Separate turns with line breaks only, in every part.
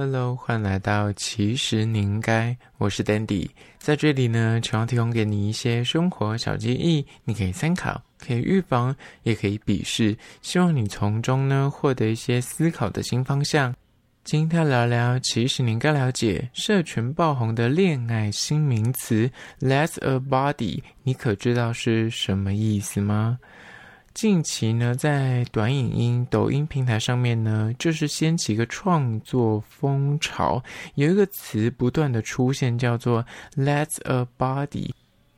Hello，欢迎来到其实你应该，我是 Dandy，在这里呢，希望提供给你一些生活小建议，你可以参考，可以预防，也可以鄙视，希望你从中呢获得一些思考的新方向。今天聊聊，其实你应该了解社群爆红的恋爱新名词 “less a body”，你可知道是什么意思吗？近期呢，在短影音、抖音平台上面呢，就是掀起一个创作风潮，有一个词不断的出现，叫做 “Let's a body”。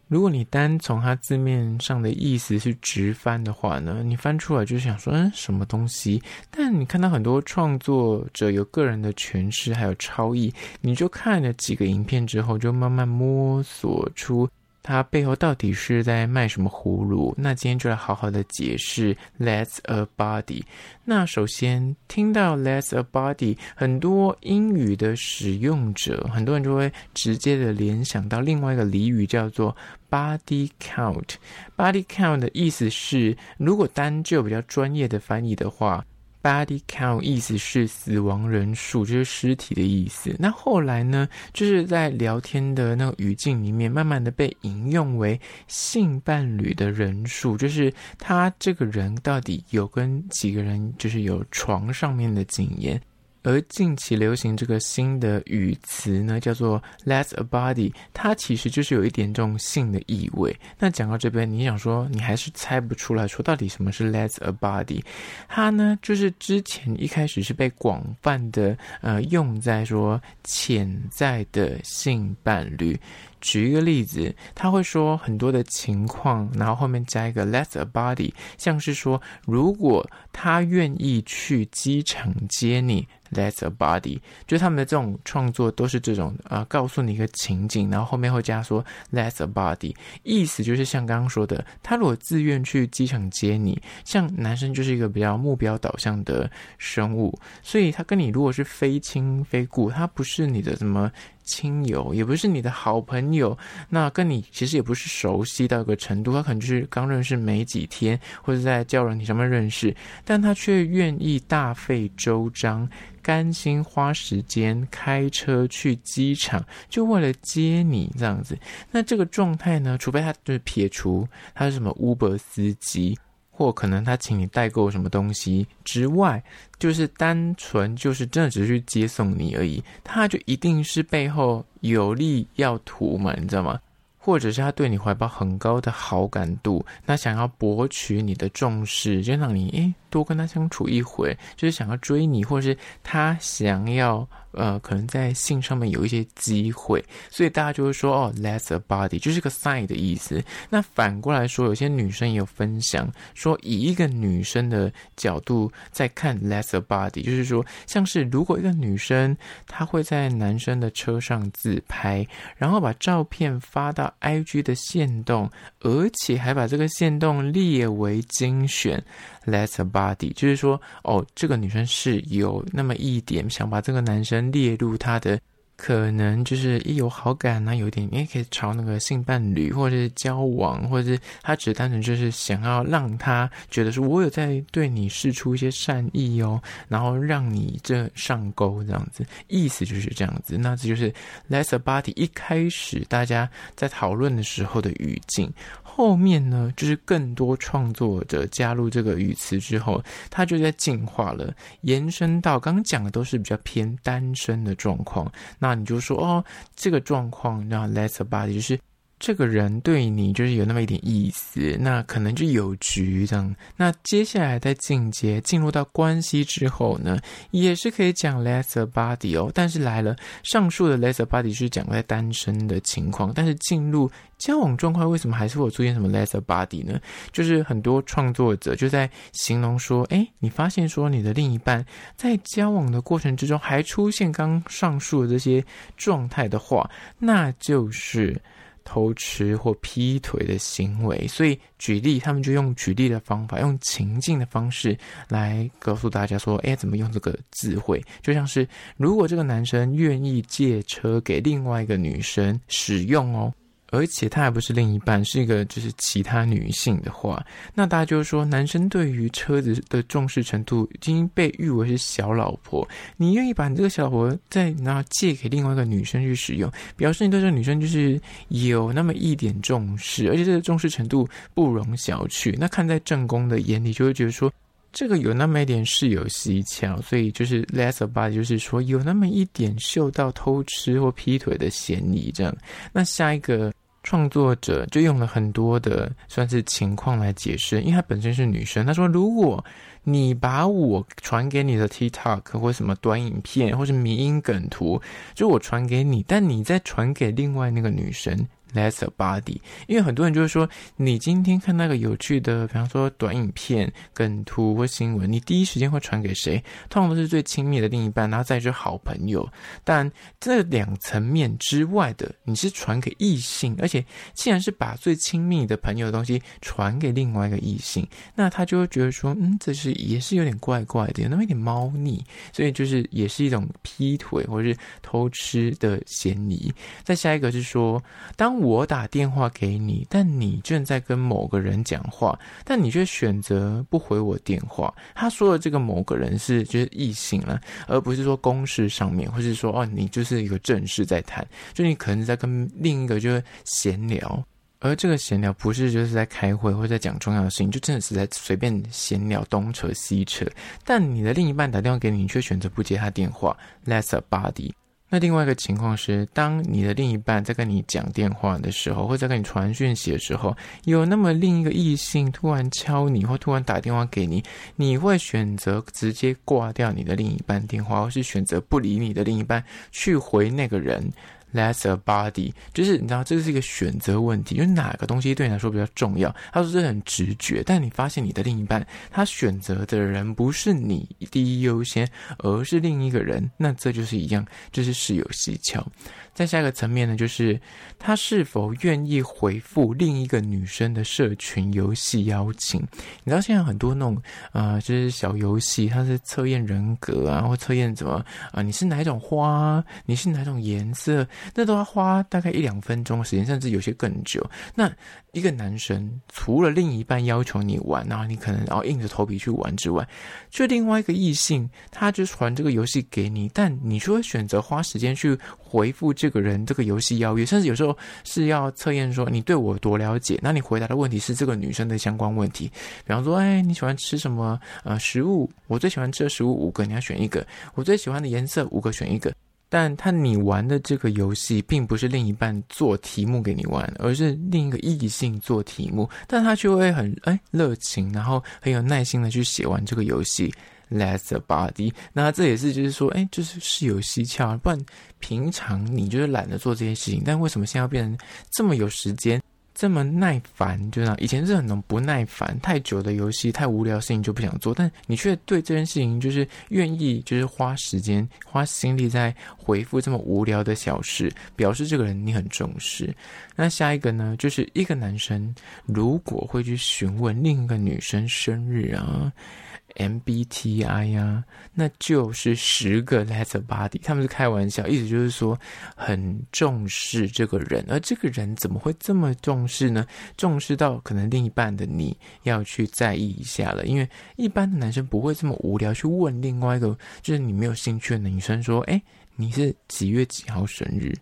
如果你单从它字面上的意思去直翻的话呢，你翻出来就想说，嗯，什么东西？但你看到很多创作者有个人的诠释，还有超译，你就看了几个影片之后，就慢慢摸索出。它背后到底是在卖什么葫芦？那今天就来好好的解释 “Let's a body。那首先听到 “Let's a body，很多英语的使用者，很多人就会直接的联想到另外一个俚语叫做 body count。body count 的意思是，如果单就比较专业的翻译的话。Body count 意思是死亡人数，就是尸体的意思。那后来呢，就是在聊天的那个语境里面，慢慢的被引用为性伴侣的人数，就是他这个人到底有跟几个人，就是有床上面的经验。而近期流行这个新的语词呢，叫做 "That's a body"，它其实就是有一点这种性的意味。那讲到这边，你想说你还是猜不出来说到底什么是 "That's a body"？它呢，就是之前一开始是被广泛的呃用在说潜在的性伴侣。举一个例子，他会说很多的情况，然后后面加一个 let's a body"，像是说如果他愿意去机场接你。That's a body，就他们的这种创作都是这种啊、告诉你一个情景，然后后面会加说 That's a body，意思就是像刚刚说的，他如果自愿去机场接你，像男生就是一个比较目标导向的生物，所以他跟你如果是非亲非故，他不是你的什么亲友，也不是你的好朋友，那跟你其实也不是熟悉到一个程度，他可能就是刚认识没几天，或者在交友软体上面认识，但他却愿意大费周章。甘心花时间开车去机场，就为了接你这样子。那这个状态呢？除非他就是撇除他是什么 Uber 司机，或可能他请你代购什么东西之外，就是单纯就是真的只是去接送你而已。他就一定是背后有利要图嘛，你知道吗？或者是他对你怀抱很高的好感度，那想要博取你的重视，就让你诶多跟他相处一会，就是想要追你，或者是他想要。呃，可能在性上面有一些机会，所以大家就会说哦，That's a body，就是个 sign 的意思。那反过来说，有些女生也有分享说，以一个女生的角度在看 That's a body，就是说，像是如果一个女生她会在男生的车上自拍，然后把照片发到 IG 的限动，而且还把这个限动列为精选。That's a body，就是说，哦，这个女生是有那么一点想把这个男生列入她的，可能就是一有好感啊，有一点也可以朝那个性伴侣，或者是交往，或者是他只单纯就是想要让他觉得说，我有在对你释出一些善意哦，然后让你这上钩这样子，意思就是这样子。那这就是 less a body 一开始大家在讨论的时候的语境。后面呢，就是更多创作者加入这个语词之后，它就在进化了，延伸到刚刚讲的都是比较偏单身的状况。那那你就说哦，这个状况那 let's about 就是。这个人对你就是有那么一点意思，那可能就有局这样。那接下来在进阶进入到关系之后呢，也是可以讲 That's a body 哦。但是来了，上述的 That's a body 是讲在单身的情况，但是进入交往状况，为什么还是会出现什么 That's a body 呢？就是很多创作者就在形容说，哎，你发现说你的另一半在交往的过程之中还出现刚上述的这些状态的话，那就是。偷吃或劈腿的行为，所以举例，他们就用举例的方法，用情境的方式来告诉大家说：“哎，怎么用这个智慧？就像是如果这个男生愿意借车给另外一个女生使用哦，而且他还不是另一半，是一个就是其他女性的话，那大家就是说，男生对于车子的重视程度已经被誉为是小老婆。你愿意把你这个小老婆再拿借给另外一个女生去使用，表示你对这个女生就是有那么一点重视，而且这个重视程度不容小觑。那看在正宫的眼里，就会觉得说，这个有那么一点事有蹊跷，所以就是 less about，就是说有那么一点嗅到偷吃或劈腿的嫌疑。这样，那下一个。创作者就用了很多的算是情况来解释，因为她本身是女生。她说：“如果你把我传给你的 TikTok 或什么短影片，或是迷因梗图，就我传给你，但你再传给另外那个女生。” Less a body，因为很多人就是说，你今天看那个有趣的，比方说短影片、梗图或新闻，你第一时间会传给谁？通常都是最亲密的另一半，然后再就是好朋友。但这两层面之外的，你是传给异性，而且既然是把最亲密的朋友的东西传给另外一个异性，那他就会觉得说，嗯，这是也是有点怪怪的，有那么一点猫腻，所以就是也是一种劈腿或者是偷吃的嫌疑。再下一个是说，当我打电话给你，但你正在跟某个人讲话，但你却选择不回我电话。他说的这个某个人是就是异性了，而不是说公事上面，或是说哦，你就是一个正事在谈，就你可能在跟另一个就是闲聊，而这个闲聊不是就是在开会或者在讲重要的事情，就真的是在随便闲聊东扯西扯。但你的另一半打电话给你，你却选择不接他电话，That's a body。那另外一个情况是，当你的另一半在跟你讲电话的时候，或者在跟你传讯息的时候，有那么另一个异性突然敲你，或突然打电话给你，你会选择直接挂掉你的另一半电话，或是选择不理你的另一半去回那个人？Less a body，就是你知道，这是一个选择问题，因为哪个东西对你来说比较重要？他说这很直觉，但你发现你的另一半他选择的人不是你第一优先，而是另一个人，那这就是一样，就是事有蹊跷。再下一个层面呢，就是他是否愿意回复另一个女生的社群游戏邀请？你知道现在很多那种啊、就是小游戏，它是测验人格啊，或测验怎么啊、你是哪一种花？你是哪种颜色？那都要花大概一两分钟的时间，甚至有些更久。那一个男生除了另一半要求你玩，然后你可能然后硬着头皮去玩之外，就另外一个异性，他就传这个游戏给你，但你就会选择花时间去回复这个人这个游戏邀约，甚至有时候是要测验说你对我多了解，那你回答的问题是这个女生的相关问题，比方说，哎，你喜欢吃什么呃食物？我最喜欢吃的食物五个，你要选一个。我最喜欢的颜色五个，选一个。但他你玩的这个游戏，并不是另一半做题目给你玩，而是另一个异性做题目，但他却会很哎热情，然后很有耐心的去写完这个游戏。Less body，那这也是就是说，哎，就是事有蹊跷，不然平常你就是懒得做这些事情，但为什么现在要变成这么有时间？这么耐烦，就那以前是很能不耐烦，太久的游戏、太无聊的事情就不想做，但你却对这件事情就是愿意，就是花时间、花心力在回复这么无聊的小事，表示这个人你很重视。那下一个呢，就是一个男生如果会去询问另一个女生生日啊。MBTI 呀、那就是十个 less body 他们是开玩笑，意思就是说很重视这个人，而这个人怎么会这么重视呢？重视到可能另一半的你要去在意一下了，因为一般的男生不会这么无聊去问另外一个就是你没有兴趣的女生说，哎，你是几月几号生日？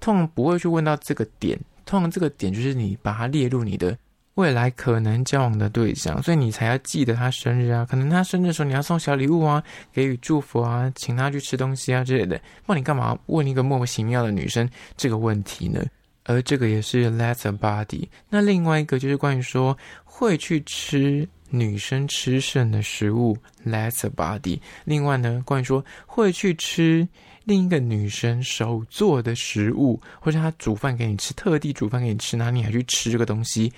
通常不会去问到这个点，通常这个点就是你把它列入你的。未来可能交往的对象，所以你才要记得他生日啊。可能他生日的时候，你要送小礼物啊，给予祝福啊，请他去吃东西啊之类的。那你干嘛问一个莫名其妙的女生这个问题呢？而这个也是 Let's a body。那另外一个就是关于说会去吃女生吃剩的食物，Let's a body。另外呢，关于说会去吃另一个女生手做的食物，或者她煮饭给你吃，特地煮饭给你吃，那你还去吃这个东西。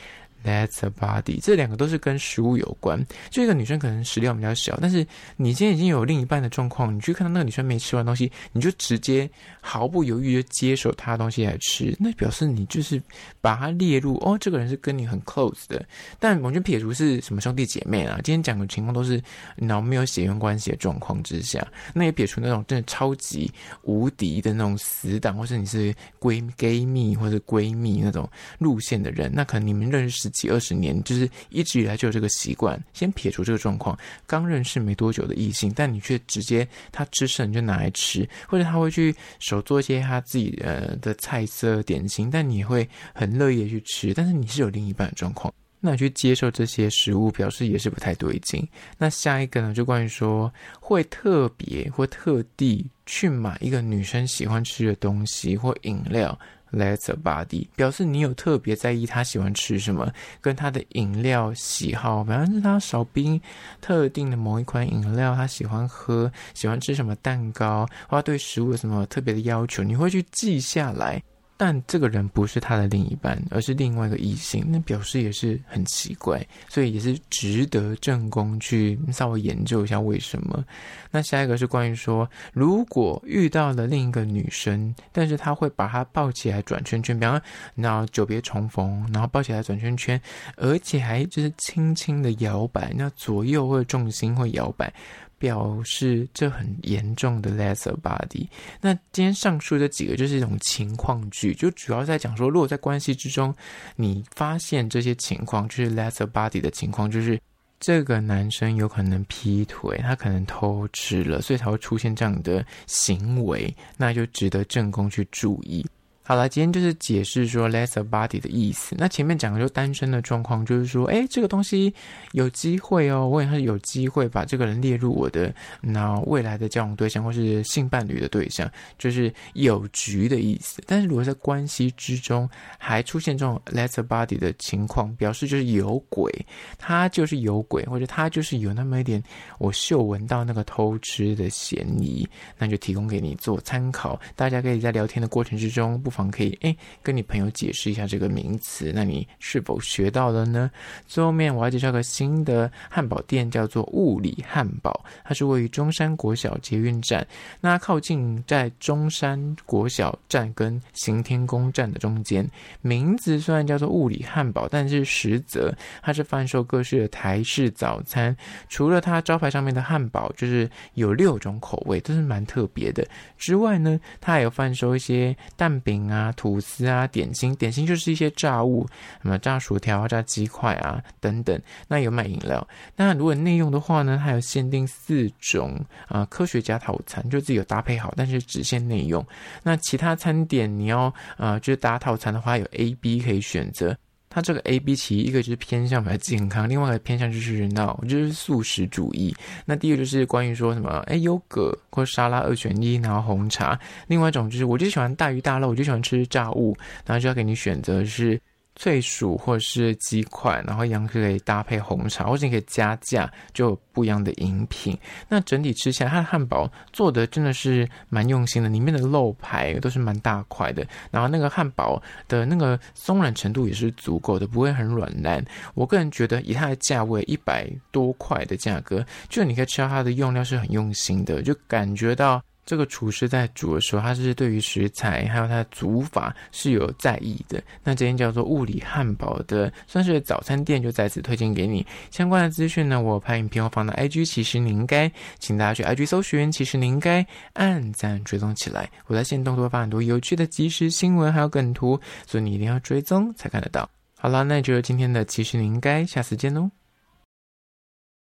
That's a body，这两个都是跟食物有关。就一个女生可能食量比较小，但是你今天已经有另一半的状况，你去看到那个女生没吃完东西，你就直接毫不犹豫就接手她的东西来吃，那表示你就是把她列入哦，这个人是跟你很 close 的。但完全撇除是什么兄弟姐妹啊，今天讲的情况都是然后没有血缘关系的状况之下，那也撇除那种真的超级无敌的那种死党，或是你是闺 gay 蜜或者闺蜜那种路线的人，那可能你们认识几二十年，就是一直以来就有这个习惯。先撇除这个状况，刚认识没多久的异性，但你却直接他吃剩就拿来吃，或者他会去手做一些他自己呃的菜色点心，但你会很乐意的去吃，但是你是有另一半的状况。那你去接受这些食物，表示也是不太对劲。那下一个呢，就关于说会特别或特地去买一个女生喜欢吃的东西或饮料，Let's a body，表示你有特别在意她喜欢吃什么，跟她的饮料喜好，反正是她少冰特定的某一款饮料，她喜欢喝，喜欢吃什么蛋糕，或对食物有什么特别的要求，你会去记下来。但这个人不是他的另一半，而是另外一个异性，那表示也是很奇怪，所以也是值得正宫去稍微研究一下为什么。那下一个是关于说，如果遇到了另一个女生，但是他会把她抱起来转圈圈，比方，那久别重逢，然后抱起来转圈圈，而且还就是轻轻的摇摆，那左右或者重心会摇摆。表示这很严重的 lesser body。那今天上述这几个就是一种情况句，就主要在讲说，如果在关系之中，你发现这些情况，就是 lesser body 的情况，就是这个男生有可能劈腿，他可能偷吃了，所以才会出现这样的行为，那就值得正宫去注意。好了，今天就是解释说 “less a body” 的意思。那前面讲的就单身的状况，就是说，哎，这个东西有机会哦，我也是有机会把这个人列入我的那未来的交往对象或是性伴侣的对象，就是有局的意思。但是如果在关系之中还出现这种 “less a body” 的情况，表示就是有鬼，他就是有鬼，或者他就是有那么一点我嗅闻到那个偷吃的嫌疑，那就提供给你做参考。大家可以在聊天的过程之中不。方可以哎，跟你朋友解释一下这个名词，那你是否学到了呢？最后面我要介绍个新的汉堡店，叫做物理汉堡，它是位于中山国小捷运站，那靠近在中山国小站跟行天宫站的中间。名字虽然叫做物理汉堡，但是实则它是贩售各式的台式早餐。除了它招牌上面的汉堡，就是有六种口味，都是蛮特别的之外呢，它还有贩售一些蛋饼。啊，吐司啊，点心，点心就是一些炸物，什么炸薯条啊、炸鸡块啊等等。那有卖饮料。那如果内用的话呢，它有限定四种啊、科学家套餐，就自己有搭配好，但是只限内用。那其他餐点你要啊、就是搭套餐的话，有 A、B 可以选择。它这个 A、B 其一个就是偏向比较健康，另外一个偏向就是人道，就是素食主义。那第二个就是关于说什么，哎，优格或沙拉二选一，然后红茶。另外一种就是我就喜欢大鱼大肉，我就喜欢吃炸物，然后就要给你选择是。脆薯或是鸡块，然后一样可以搭配红茶，或者你可以加价，就有不一样的饮品。那整体吃起来，它的汉堡做的真的是蛮用心的，里面的肉排都是蛮大块的，然后那个汉堡的那个松软程度也是足够的，不会很软烂。我个人觉得，以它的价位一百多块的价格，就你可以吃到它的用料是很用心的，就感觉到。这个厨师在煮的时候，他是对于食材还有他的煮法是有在意的。那这间叫做物理汉堡的，算是早餐店，就在此推荐给你。相关的资讯呢，我拍影片我放到 IG，其实你应该，请大家去 IG 搜寻，其实你应该按赞追踪起来。我在线动都会发很多有趣的即时新闻还有梗图，所以你一定要追踪才看得到。好啦，那就是今天的其实你应该，下次见喽。